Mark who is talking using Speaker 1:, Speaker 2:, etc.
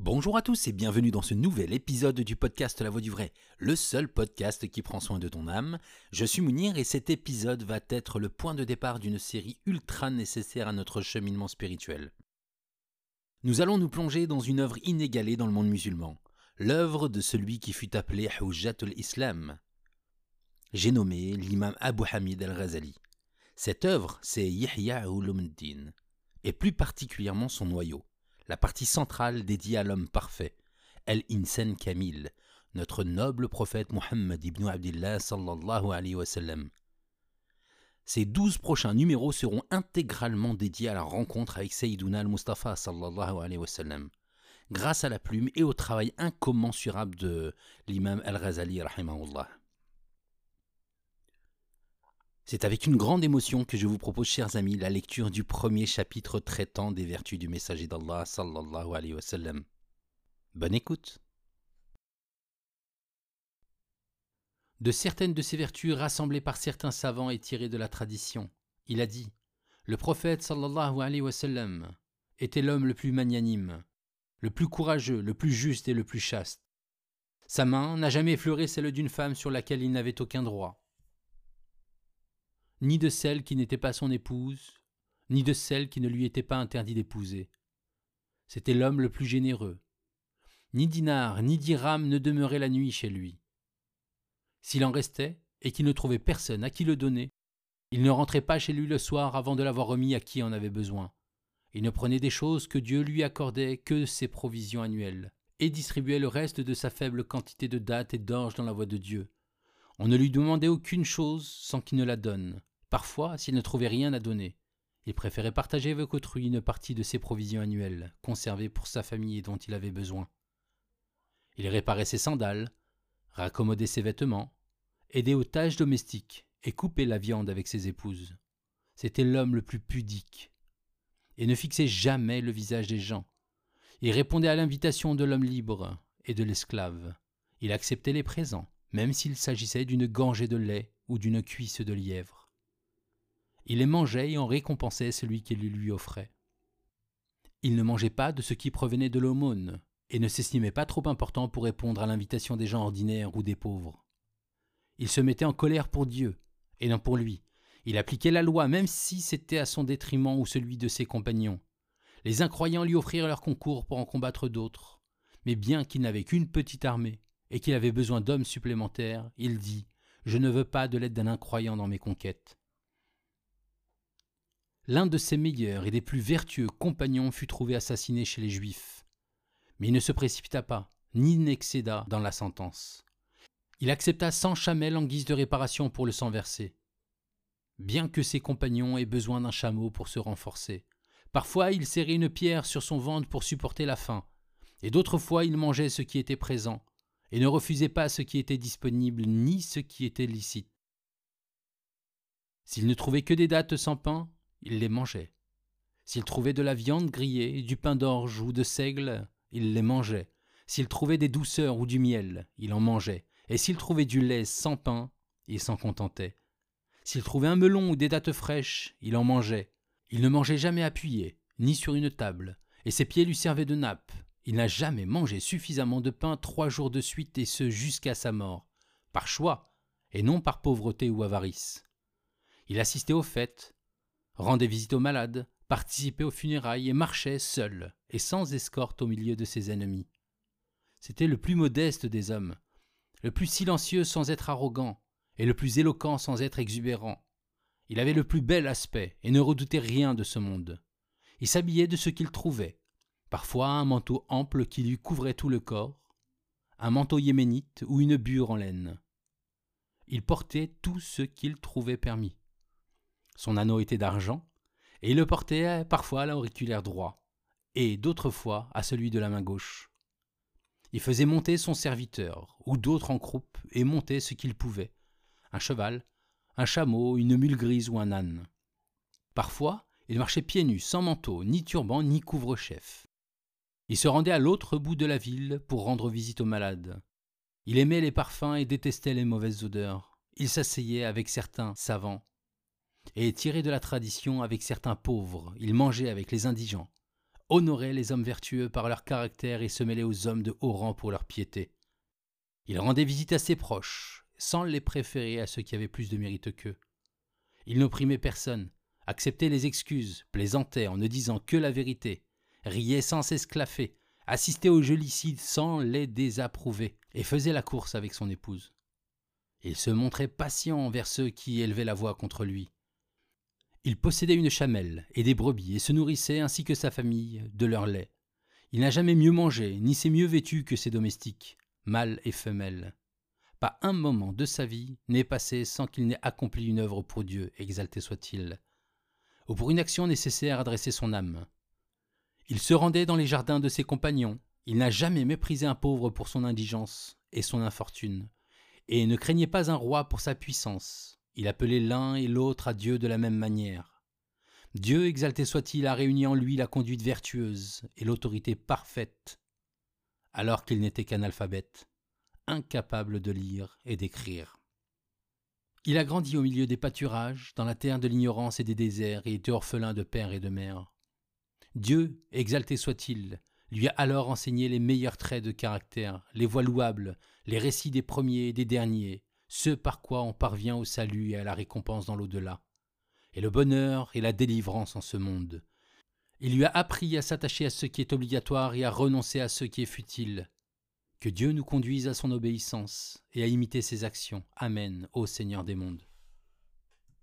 Speaker 1: Bonjour à tous et bienvenue dans ce nouvel épisode du podcast La Voix du Vrai, le seul podcast qui prend soin de ton âme. Je suis Mounir et cet épisode va être le point de départ d'une série ultra nécessaire à notre cheminement spirituel. Nous allons nous plonger dans une œuvre inégalée dans le monde musulman, l'œuvre de celui qui fut appelé Hujjatul Islam. J'ai nommé l'imam Abu Hamid al-Ghazali. Cette œuvre, c'est Yahya Ulumuddin, et plus particulièrement son noyau la partie centrale dédiée à l'homme parfait, El Insan Kamil, notre noble prophète Muhammad ibn Abdillah sallallahu alayhi wa sallam. Ces douze prochains numéros seront intégralement dédiés à la rencontre avec Sayyiduna al-Mustafa sallallahu alayhi wa sallam, grâce à la plume et au travail incommensurable de l'imam al-Ghazali rahimahullah. C'est avec une grande émotion que je vous propose, chers amis, la lecture du premier chapitre traitant des vertus du messager d'Allah sallallahu alayhi wa sallam. Bonne écoute. De certaines de ces vertus rassemblées par certains savants et tirées de la tradition, il a dit Le prophète sallallahu alayhi wa sallam était l'homme le plus magnanime, le plus courageux, le plus juste et le plus chaste. Sa main n'a jamais effleuré celle d'une femme sur laquelle il n'avait aucun droit ni de celle qui n'était pas son épouse, ni de celle qui ne lui était pas interdit d'épouser. C'était l'homme le plus généreux. Ni dinar, ni dirham ne demeuraient la nuit chez lui. S'il en restait, et qu'il ne trouvait personne à qui le donner, il ne rentrait pas chez lui le soir avant de l'avoir remis à qui en avait besoin. Il ne prenait des choses que Dieu lui accordait que ses provisions annuelles, et distribuait le reste de sa faible quantité de dattes et d'orge dans la voie de Dieu. On ne lui demandait aucune chose sans qu'il ne la donne. Parfois, s'il ne trouvait rien à donner, il préférait partager avec autrui une partie de ses provisions annuelles, conservées pour sa famille et dont il avait besoin. Il réparait ses sandales, raccommodait ses vêtements, aidait aux tâches domestiques et coupait la viande avec ses épouses. C'était l'homme le plus pudique, et ne fixait jamais le visage des gens. Il répondait à l'invitation de l'homme libre et de l'esclave. Il acceptait les présents, même s'il s'agissait d'une gorgée de lait ou d'une cuisse de lièvre. Il les mangeait et en récompensait celui qui lui offrait. Il ne mangeait pas de ce qui provenait de l'aumône, et ne s'estimait pas trop important pour répondre à l'invitation des gens ordinaires ou des pauvres. Il se mettait en colère pour Dieu, et non pour lui. Il appliquait la loi, même si c'était à son détriment ou celui de ses compagnons. Les incroyants lui offrirent leur concours pour en combattre d'autres. Mais bien qu'il n'avait qu'une petite armée, et qu'il avait besoin d'hommes supplémentaires, il dit Je ne veux pas de l'aide d'un incroyant dans mes conquêtes. L'un de ses meilleurs et des plus vertueux compagnons fut trouvé assassiné chez les Juifs. Mais il ne se précipita pas, ni n'excéda dans la sentence. Il accepta cent chamelles en guise de réparation pour le sang versé. Bien que ses compagnons aient besoin d'un chameau pour se renforcer, parfois il serrait une pierre sur son ventre pour supporter la faim, et d'autres fois il mangeait ce qui était présent, et ne refusait pas ce qui était disponible ni ce qui était licite. S'il ne trouvait que des dattes sans pain, il les mangeait. S'il trouvait de la viande grillée, du pain d'orge ou de seigle, il les mangeait. S'il trouvait des douceurs ou du miel, il en mangeait. Et s'il trouvait du lait sans pain, il s'en contentait. S'il trouvait un melon ou des dattes fraîches, il en mangeait. Il ne mangeait jamais appuyé, ni sur une table, et ses pieds lui servaient de nappe. Il n'a jamais mangé suffisamment de pain trois jours de suite, et ce jusqu'à sa mort, par choix, et non par pauvreté ou avarice. Il assistait aux fêtes, rendait visite aux malades, participait aux funérailles et marchait seul et sans escorte au milieu de ses ennemis. C'était le plus modeste des hommes, le plus silencieux sans être arrogant, et le plus éloquent sans être exubérant. Il avait le plus bel aspect et ne redoutait rien de ce monde. Il s'habillait de ce qu'il trouvait, parfois un manteau ample qui lui couvrait tout le corps, un manteau yéménite ou une bure en laine. Il portait tout ce qu'il trouvait permis. Son anneau était d'argent, et il le portait parfois à l'auriculaire droit, et d'autres fois à celui de la main gauche. Il faisait monter son serviteur, ou d'autres en croupe, et montait ce qu'il pouvait un cheval, un chameau, une mule grise ou un âne. Parfois, il marchait pieds nus, sans manteau, ni turban, ni couvre-chef. Il se rendait à l'autre bout de la ville pour rendre visite aux malades. Il aimait les parfums et détestait les mauvaises odeurs. Il s'asseyait avec certains savants et tiré de la tradition avec certains pauvres, il mangeait avec les indigents. honorait les hommes vertueux par leur caractère et se mêlait aux hommes de haut rang pour leur piété. Il rendait visite à ses proches, sans les préférer à ceux qui avaient plus de mérite qu'eux. Il n'opprimait personne, acceptait les excuses, plaisantait en ne disant que la vérité, riait sans s'esclaffer, assistait aux jolicides sans les désapprouver, et faisait la course avec son épouse. Il se montrait patient envers ceux qui élevaient la voix contre lui. Il possédait une chamelle et des brebis et se nourrissait ainsi que sa famille de leur lait. Il n'a jamais mieux mangé, ni s'est mieux vêtu que ses domestiques, mâles et femelles. Pas un moment de sa vie n'est passé sans qu'il n'ait accompli une œuvre pour Dieu, exalté soit-il, ou pour une action nécessaire à dresser son âme. Il se rendait dans les jardins de ses compagnons, il n'a jamais méprisé un pauvre pour son indigence et son infortune, et ne craignait pas un roi pour sa puissance. Il appelait l'un et l'autre à Dieu de la même manière. Dieu, exalté soit-il, a réuni en lui la conduite vertueuse et l'autorité parfaite, alors qu'il n'était qu'analphabète, incapable de lire et d'écrire. Il a grandi au milieu des pâturages, dans la terre de l'ignorance et des déserts, et était orphelin de père et de mère. Dieu, exalté soit-il, lui a alors enseigné les meilleurs traits de caractère, les voies louables, les récits des premiers et des derniers, ce par quoi on parvient au salut et à la récompense dans l'au-delà, et le bonheur et la délivrance en ce monde. Il lui a appris à s'attacher à ce qui est obligatoire et à renoncer à ce qui est futile. Que Dieu nous conduise à son obéissance et à imiter ses actions. Amen, ô Seigneur des mondes.